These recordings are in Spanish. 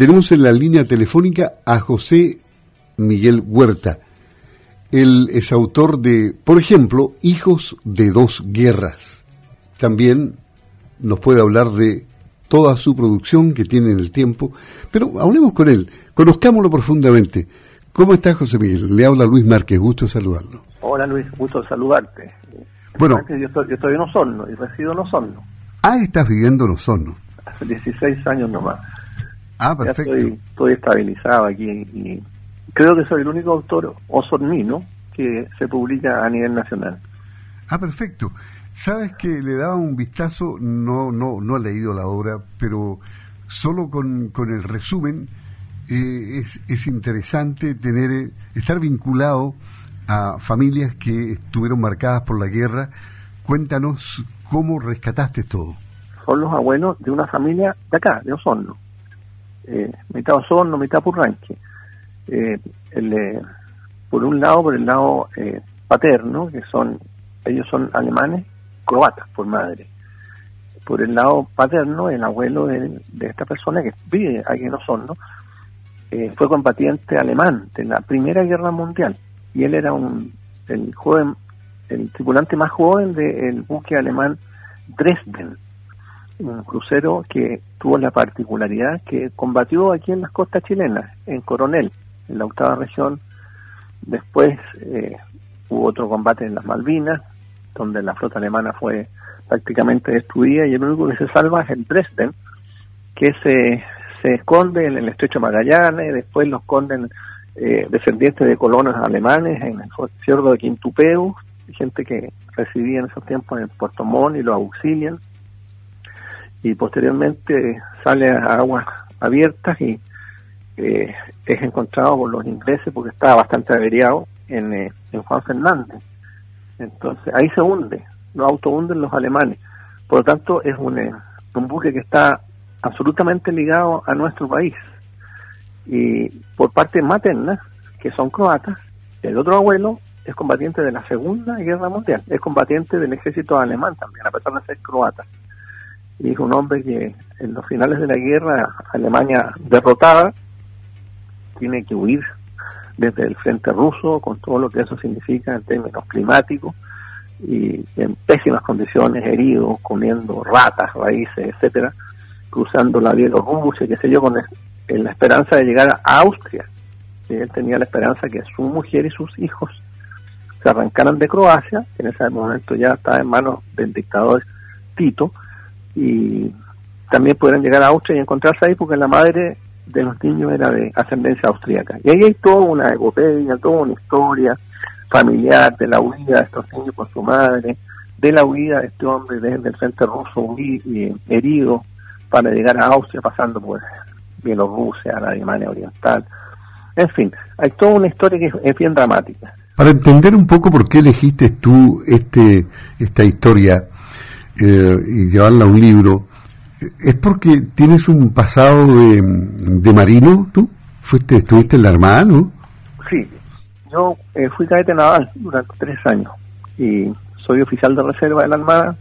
tenemos en la línea telefónica a José Miguel Huerta. Él es autor de, por ejemplo, Hijos de dos guerras. También nos puede hablar de toda su producción que tiene en el tiempo, pero hablemos con él, conozcámoslo profundamente. ¿Cómo está José Miguel? Le habla Luis Márquez, gusto saludarlo. Hola Luis, gusto saludarte. Bueno, yo estoy, yo estoy en Osorno y resido en Osorno. Ah, estás viviendo en Osorno. Hace 16 años nomás. Ah, perfecto. estoy, estabilizado aquí y creo que soy el único autor osornino que se publica a nivel nacional. Ah, perfecto. Sabes que le daba un vistazo, no, no, no he leído la obra, pero solo con, con el resumen eh, es, es interesante tener, estar vinculado a familias que estuvieron marcadas por la guerra. Cuéntanos cómo rescataste todo. Son los abuelos de una familia de acá, de Osorno eh, mitad Osorno, mitad Purranque. Eh, eh, por un lado, por el lado eh, paterno, que son, ellos son alemanes, croatas por madre. Por el lado paterno, el abuelo de, esta persona que vive aquí en Osorno, fue combatiente alemán de la Primera Guerra Mundial. Y él era un, el joven, el tripulante más joven del buque alemán Dresden un crucero que tuvo la particularidad que combatió aquí en las costas chilenas, en Coronel, en la octava región. Después eh, hubo otro combate en las Malvinas, donde la flota alemana fue prácticamente destruida y el único que se salva es el Dresden, que se, se esconde en el estrecho Magallanes, después lo esconden eh, descendientes de colonos alemanes en el fiordo de Quintupeu, gente que residía en esos tiempos en Puerto Montt y lo auxilian y posteriormente sale a aguas abiertas y eh, es encontrado por los ingleses porque estaba bastante averiado en, eh, en Juan Fernández. Entonces ahí se hunde, lo hunden los alemanes. Por lo tanto es un, eh, un buque que está absolutamente ligado a nuestro país. Y por parte materna, que son croatas, el otro abuelo es combatiente de la Segunda Guerra Mundial, es combatiente del ejército alemán también, a pesar de ser croata y es un hombre que en los finales de la guerra, Alemania derrotada, tiene que huir desde el frente ruso con todo lo que eso significa en términos climáticos y en pésimas condiciones, heridos, comiendo ratas, raíces, etcétera, cruzando la Bielorrusia, qué sé yo, con en la esperanza de llegar a Austria. Él tenía la esperanza que su mujer y sus hijos se arrancaran de Croacia, que en ese momento ya estaba en manos del dictador Tito, y también pudieran llegar a Austria y encontrarse ahí porque la madre de los niños era de ascendencia austríaca. Y ahí hay toda una epopeya, toda una historia familiar de la huida de estos niños con su madre, de la huida de este hombre desde el frente ruso herido para llegar a Austria pasando por Bielorrusia, la Alemania Oriental. En fin, hay toda una historia que es, bien dramática. Para entender un poco por qué elegiste tú este esta historia, eh, y llevarla a un libro, ¿es porque tienes un pasado de, de marino tú? ¿Fuiste, ¿Estuviste en la Armada, no? Sí, yo eh, fui cadete naval durante tres años y soy oficial de reserva de la Armada.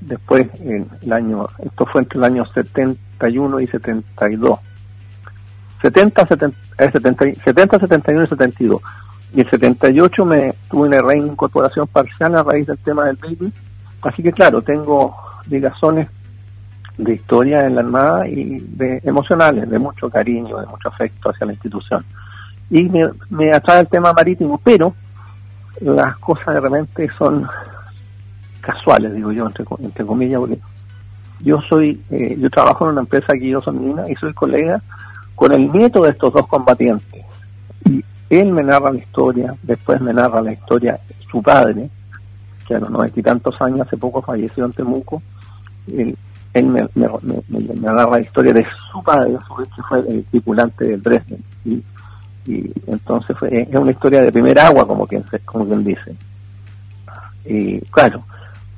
Después, en el año, esto fue entre el año 71 y 72. 70, 70, 70, 70 71 y 72. Y el 78 me tuve una reincorporación parcial a raíz del tema del baby Así que claro, tengo ligazones de historia en la Armada y de emocionales, de mucho cariño, de mucho afecto hacia la institución. Y me, atrae el tema marítimo, pero las cosas de repente son casuales, digo yo, entre, entre comillas, porque yo soy, eh, yo trabajo en una empresa aquí, yo soy mina, y soy colega con el nieto de estos dos combatientes. Y él me narra la historia, después me narra la historia su padre, a los noventa y tantos años, hace poco falleció en Temuco, él, me, me, la historia de su padre, que fue el tripulante del Dresden. Y, y entonces fue, es una historia de primer agua, como quien, como quien dice. Y claro,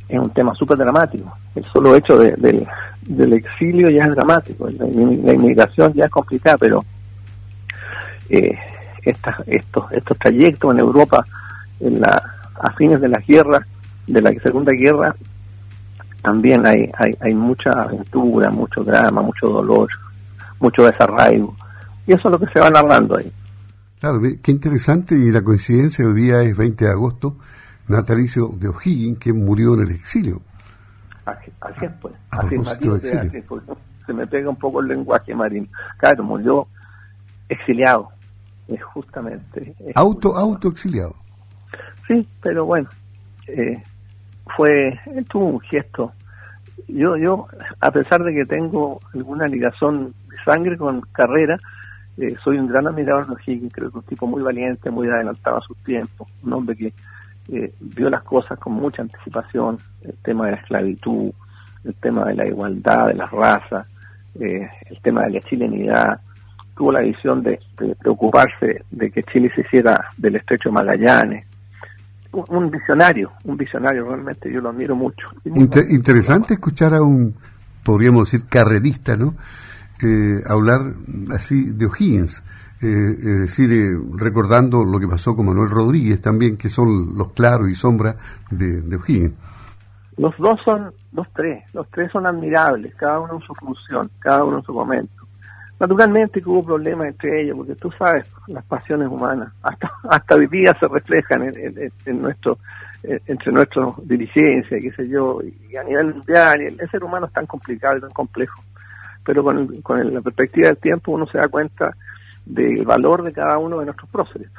es un tema súper dramático. El solo hecho de, del exilio ya es dramático. La, inmigración ya es complicada, pero eh, estos, estos trayectos en Europa en la, a fines de las guerras de la Segunda Guerra también hay, hay, hay mucha aventura, mucho drama, mucho dolor, mucho desarraigo. Y eso es lo que se va narrando ahí. Claro, qué interesante y la coincidencia hoy día es 20 de agosto, natalicio de O'Higgins, que murió en el exilio. Así, es, pues. Afirmativo, se me pega un poco el lenguaje marino. Claro, murió exiliado, es justamente. auto, auto exiliado. Sí, pero bueno, eh, fue, tuvo un gesto. Yo, yo, a pesar de que tengo alguna ligación de sangre con carrera, eh, soy un gran admirador de Higgins, creo que un tipo muy valiente, muy adelantado a su tiempo, un hombre que eh, vio las cosas con mucha anticipación, el tema de la esclavitud, el tema de la igualdad de las razas, eh, el tema de la chilenidad, tuvo la visión de, preocuparse de que Chile se hiciera del estrecho Magallanes, un, visionario, un visionario realmente, yo lo admiro mucho. interesante escuchar a un, podríamos decir, carrerista, ¿no? Eh, hablar así de O'Higgins, eh, es decir, eh, recordando lo que pasó con Manuel Rodríguez también, que son los claros y sombras de, de O'Higgins. Los dos son, los tres, los tres son admirables, cada uno en su función, cada uno en su momento. Naturalmente que hubo problemas entre ellos, porque tú sabes, las pasiones humanas, hasta hasta hoy día se reflejan en, en, nuestro entre nuestras dirigencias, qué sé yo, y a nivel mundial, el ser humano es tan complicado y tan complejo pero con, con la perspectiva del tiempo uno se da cuenta del valor de cada uno de nuestros próceres.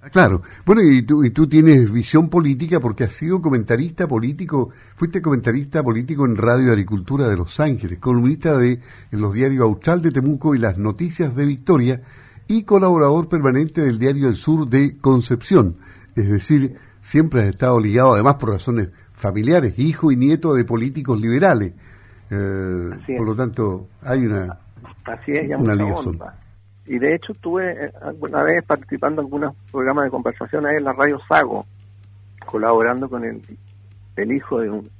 Ah, claro. Bueno, y tú, y tú tienes visión política porque has sido comentarista político, fuiste comentarista político en Radio Agricultura de Los Ángeles, columnista de en los diarios Austral de Temuco y Las Noticias de Victoria y colaborador permanente del Diario El Sur de Concepción. Es decir, siempre has estado ligado, además por razones familiares, hijo y nieto de políticos liberales. Eh, por lo tanto, hay una, Así es, una ligación. Y de hecho estuve eh, alguna vez participando en algunos programas de conversación ahí en la radio Sago, colaborando con el, el hijo de un,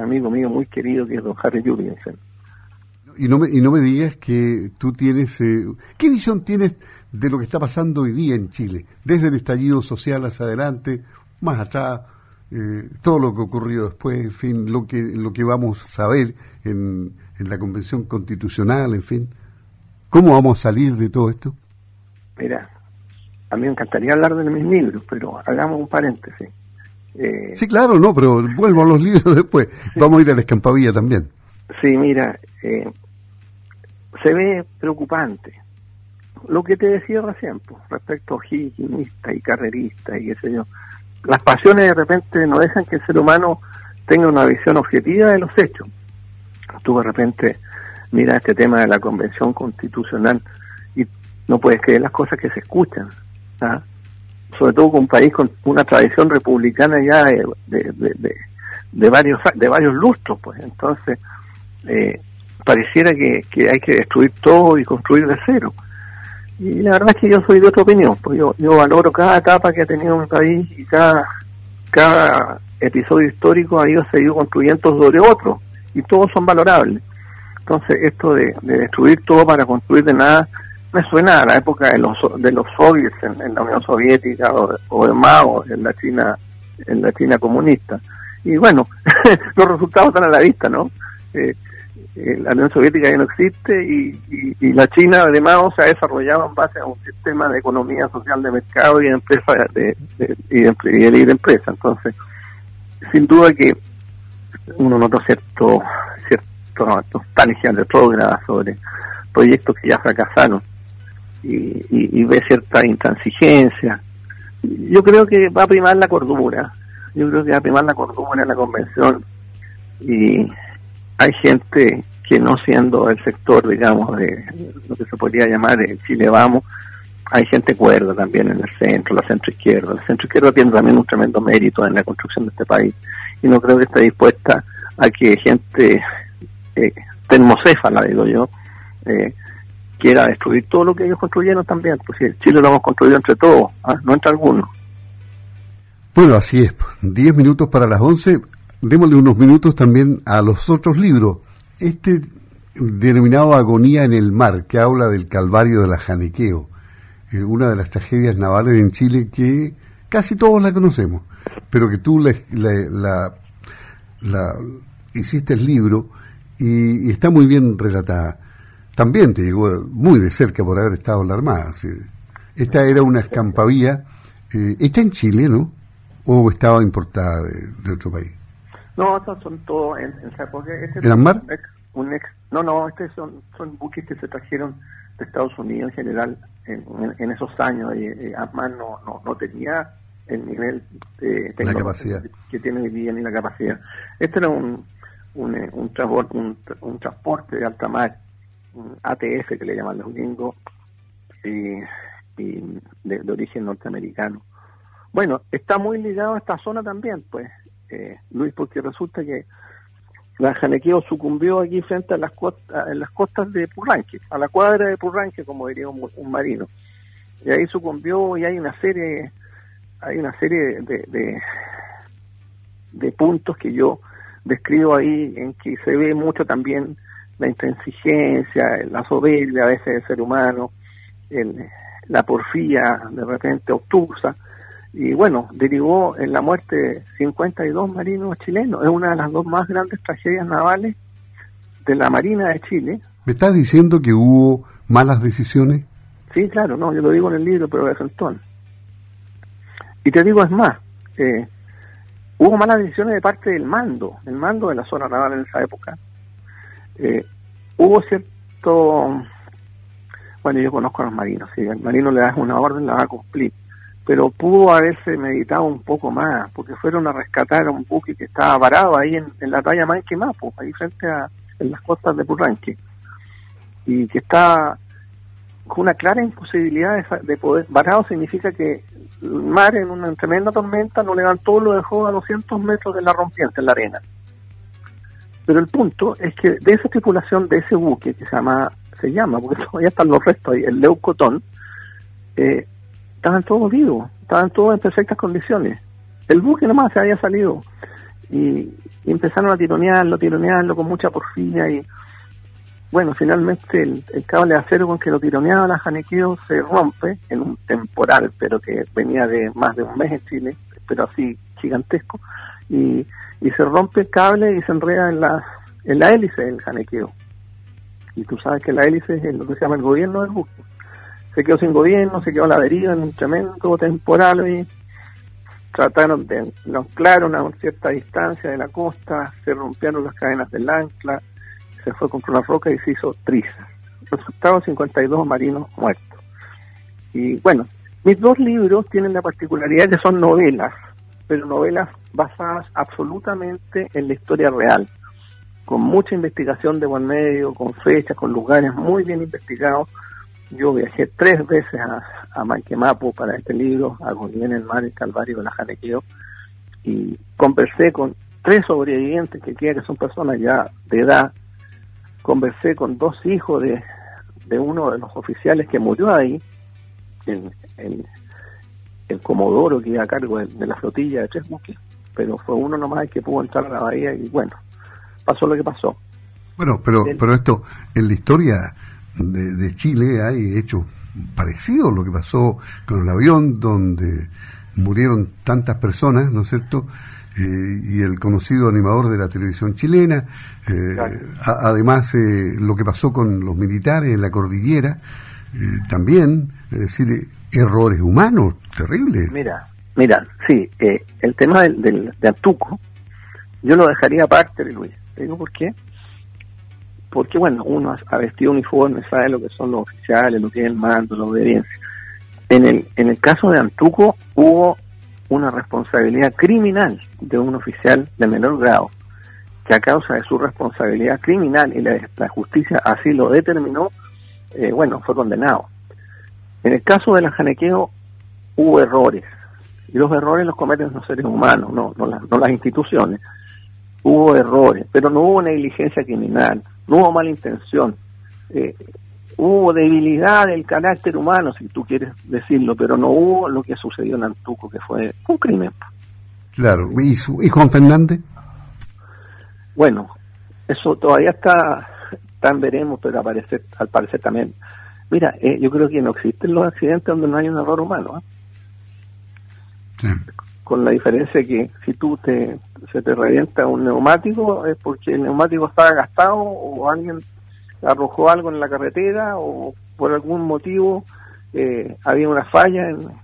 amigo mío muy querido que es don Harry Jurgensen. Y no me, y no me digas que tú tienes... Eh, ¿Qué visión tienes de lo que está pasando hoy día en Chile? Desde el estallido social hacia adelante, más atrás, eh, todo lo que ocurrió después, en fin, lo que, lo que vamos a ver en, en la Convención Constitucional, en fin. ¿Cómo vamos a salir de todo esto? Mira, a mí me encantaría hablar de mis libros, pero hagamos un paréntesis. Eh, sí, claro, no, pero vuelvo a los libros después. Vamos a ir a la escampadilla también. Sí, mira, eh, se ve preocupante. Lo que te decía recién, pues, respecto a higienista y carrerista y qué sé yo las pasiones de repente no dejan que el ser humano tenga una visión objetiva de los hechos. Tú de repente miras este tema de la convención constitucional y no puedes creer las cosas que se escuchan. ¿ah? Sobre todo con un país con una tradición republicana ya de, de, varios de varios lustros, pues entonces eh, pareciera que, que hay que destruir todo y construir de cero. Y la verdad es que yo soy de otra opinión, pues yo, yo valoro cada etapa que ha tenido mi país y cada, cada episodio histórico ha ido seguido construyendo sobre otro y todos son valorables. Entonces esto de, destruir todo para construir de nada me suena a la época de los de los soviets en, la Unión Soviética o, de Mao en la China en la China comunista y bueno los resultados están a la vista no eh, eh, la Unión Soviética ya no existe y, la China además se ha desarrollado en base a un sistema de economía social de mercado y de empresa de, y, de, libre empresa. Entonces, sin duda que uno nota cierto, cierto nostalgia retrógrada sobre proyectos que ya fracasaron y, ve cierta intransigencia. Yo creo que va a primar la cordura, yo creo que va a primar la cordura en la convención y hay gente que no siendo el sector, digamos, de lo que se podría llamar el Chile Vamos, hay gente cuerda también en el centro, la centro izquierda. La centro izquierda tiene también un tremendo mérito en la construcción de este país y no creo que esté dispuesta a que gente eh, termocéfala, digo yo, eh, quiera destruir todo lo que ellos construyeron también. Pues si Chile lo hemos construido entre todos, ¿ah? no entre algunos. Bueno, así es. Diez minutos para las once démosle unos minutos también a los otros libros. Este denominado Agonía en el Mar, que habla del Calvario de la Janequeo, eh, una de las tragedias navales en Chile que casi todos la conocemos, pero que tú la, hiciste el libro y, está muy bien relatada. también te llegó muy de cerca por haber estado en la Armada. Esta era una escampavía. Eh, ¿Está en Chile, no? ¿O estaba importada de, otro país? No, estos son todos en, en este ¿En mar? Un ex, no, no, estos son, son buques que se trajeron de Estados Unidos en general en, esos años. Y, y no, no, no tenía el nivel de tecnología que tiene hoy día ni la capacidad. Este era un, un, eh, un, transporte, un, transporte de alta mar, un ATF que le llaman los gringos, y, de, origen norteamericano. Bueno, está muy ligado a esta zona también, pues, eh, Luis, porque resulta que la Janequeo sucumbió aquí frente a las costas, de Purranque, a la cuadra de Purranque, como diría un, marino. Y ahí sucumbió y hay una serie, hay una serie de, de puntos que yo describo ahí en que se ve mucho también la intransigencia, la soberbia a veces del ser humano, la porfía de repente obtusa, y bueno, derivó en la muerte de 52 marinos chilenos. Es una de las dos más grandes tragedias navales de la Marina de Chile. ¿Me estás diciendo que hubo malas decisiones? Sí, claro, no, yo lo digo en el libro, pero de. Y te digo, es más, eh, hubo malas decisiones de parte del mando, el mando de la zona naval en esa época. Eh, hubo cierto, bueno, yo conozco a los marinos, si el marino le da una orden, la va a cumplir, pero pudo haberse meditado un poco más, porque fueron a rescatar a un buque que estaba varado ahí en, la talla Manque-Mapo, ahí frente a en las costas de Purranque, y que está con una clara imposibilidad de, poder, varado significa que mar en una tremenda tormenta lo levantó, lo dejó a 200 metros de la rompiente, en la arena. Pero el punto es que de esa tripulación de ese buque, que se llama, se llama, porque todavía están los restos ahí, el Leucotón, eh, estaban todos vivos, estaban todos en perfectas condiciones. El buque nomás se había salido y, empezaron a tironearlo, tironearlo con mucha porfía y bueno, finalmente el, cable de acero con que lo tironeaba la Janequeo se rompe en un temporal, pero que venía de más de un mes en Chile, pero así gigantesco, y, y se rompe el cable y se enreda en la, en la hélice del Janequeo. Y tú sabes que la hélice es lo que se llama el gobierno del buque. Se quedó sin gobierno, se quedó a la deriva en un tremendo temporal y trataron de anclar a una cierta distancia de la costa, se rompieron las cadenas del ancla, se fue contra una roca y se hizo trizas. Resultado 52 marinos muertos. Y bueno, mis dos libros tienen la particularidad que son novelas, pero novelas basadas absolutamente en la historia real, con mucha investigación de buen medio, con fechas, con lugares muy bien investigados. Yo viajé tres veces a, a Mapo para este libro, a en el Mar, el Calvario de la Janequeo, y conversé con tres sobrevivientes que que son personas ya de edad, conversé con dos hijos de, de uno de los oficiales que murió ahí, el, el, el comodoro que iba a cargo de, la flotilla de tres buques, pero fue uno nomás que pudo entrar a la bahía y bueno, pasó lo que pasó. Bueno, pero, pero esto, en la historia de, de Chile hay hechos parecidos, lo que pasó con el avión donde murieron tantas personas, ¿no es cierto? Eh, y el conocido animador de la televisión chilena, eh, además eh, lo que pasó con los militares en la cordillera, también, es decir, errores humanos terribles. Mira, mira, sí, el tema del, de Antuco, yo lo dejaría aparte, Luis. ¿Te digo por qué? Porque, bueno, uno ha vestido uniforme, sabe lo que son los oficiales, lo que es el mando, la obediencia. En el, en el caso de Antuco hubo una responsabilidad criminal de un oficial de menor grado, que a causa de su responsabilidad criminal y la, justicia así lo determinó, eh, bueno, fue condenado. En el caso de la Janequeo hubo errores, y los errores los cometen los seres humanos, no, no, no las instituciones. Hubo errores, pero no hubo negligencia criminal, no hubo mala intención. Eh, hubo debilidad del carácter humano, si tú quieres decirlo, pero no hubo lo que sucedió en Antuco, que fue un crimen. Claro, ¿y, su, y Juan Fernández? Bueno, eso todavía está, tan veremos, pero aparece, al parecer también. Mira, eh, yo creo que no existen los accidentes donde no hay un error humano. ¿eh? Sí. Con la diferencia que si tú te, se te revienta un neumático es porque el neumático estaba gastado o alguien arrojó algo en la carretera o por algún motivo eh, había una falla en,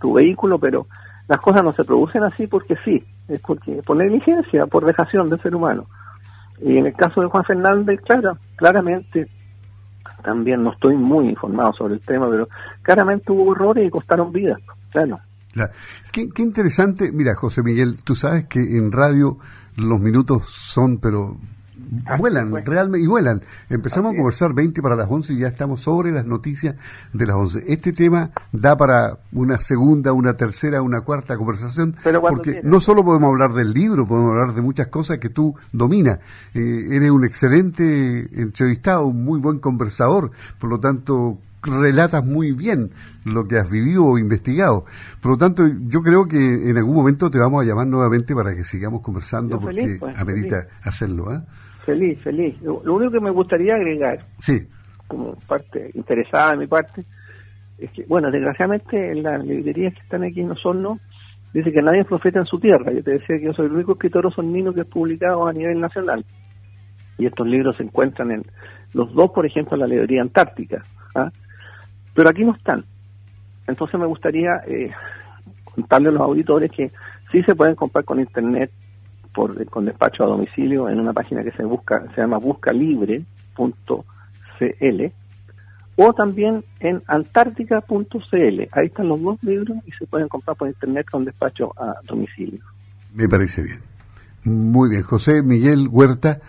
tu vehículo, pero las cosas no se producen así porque sí, es porque por negligencia, por dejación del ser humano. Y en el caso de Juan Fernández, claro, claramente, también no estoy muy informado sobre el tema, pero claramente hubo errores y costaron vidas, claro. Qué, qué interesante, mira José Miguel, tú sabes que en radio los minutos son, pero vuelan, realmente, y vuelan. Empezamos a conversar 20 para las 11 y ya estamos sobre las noticias de las 11. Este tema da para una segunda, una tercera, una cuarta conversación, porque no solo podemos hablar del libro, podemos hablar de muchas cosas que tú dominas. Eh, eres un excelente entrevistado, un muy buen conversador, por lo tanto relatas muy bien lo que has vivido o investigado. Por lo tanto, yo creo que en algún momento te vamos a llamar nuevamente para que sigamos conversando, porque pues, amerita hacerlo. ¿eh? Feliz, feliz. Lo, único que me gustaría agregar, sí. como parte interesada de mi parte, es que, bueno, desgraciadamente en las librerías que están aquí en Osorno, dice que nadie es profeta en su tierra. Yo te decía que yo soy el único escritor osornino que es publicado a nivel nacional. Y estos libros se encuentran en los dos, por ejemplo, en la librería antártica. ¿ah? Pero aquí no están. Entonces me gustaría eh, contarle a los auditores que sí se pueden comprar con internet por, con despacho a domicilio en una página que se busca se llama buscalibre.cl o también en antártica.cl. Ahí están los dos libros y se pueden comprar por internet con despacho a domicilio. Me parece bien. Muy bien. José Miguel Huerta,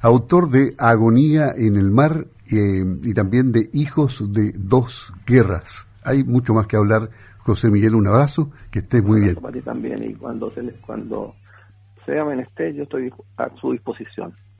autor de Agonía en el Mar eh, y también de Hijos de Dos Guerras. Hay mucho más que hablar. José Miguel, un abrazo, que estés muy bien. Para ti también, y cuando, se les, cuando sea menester, yo estoy a su disposición.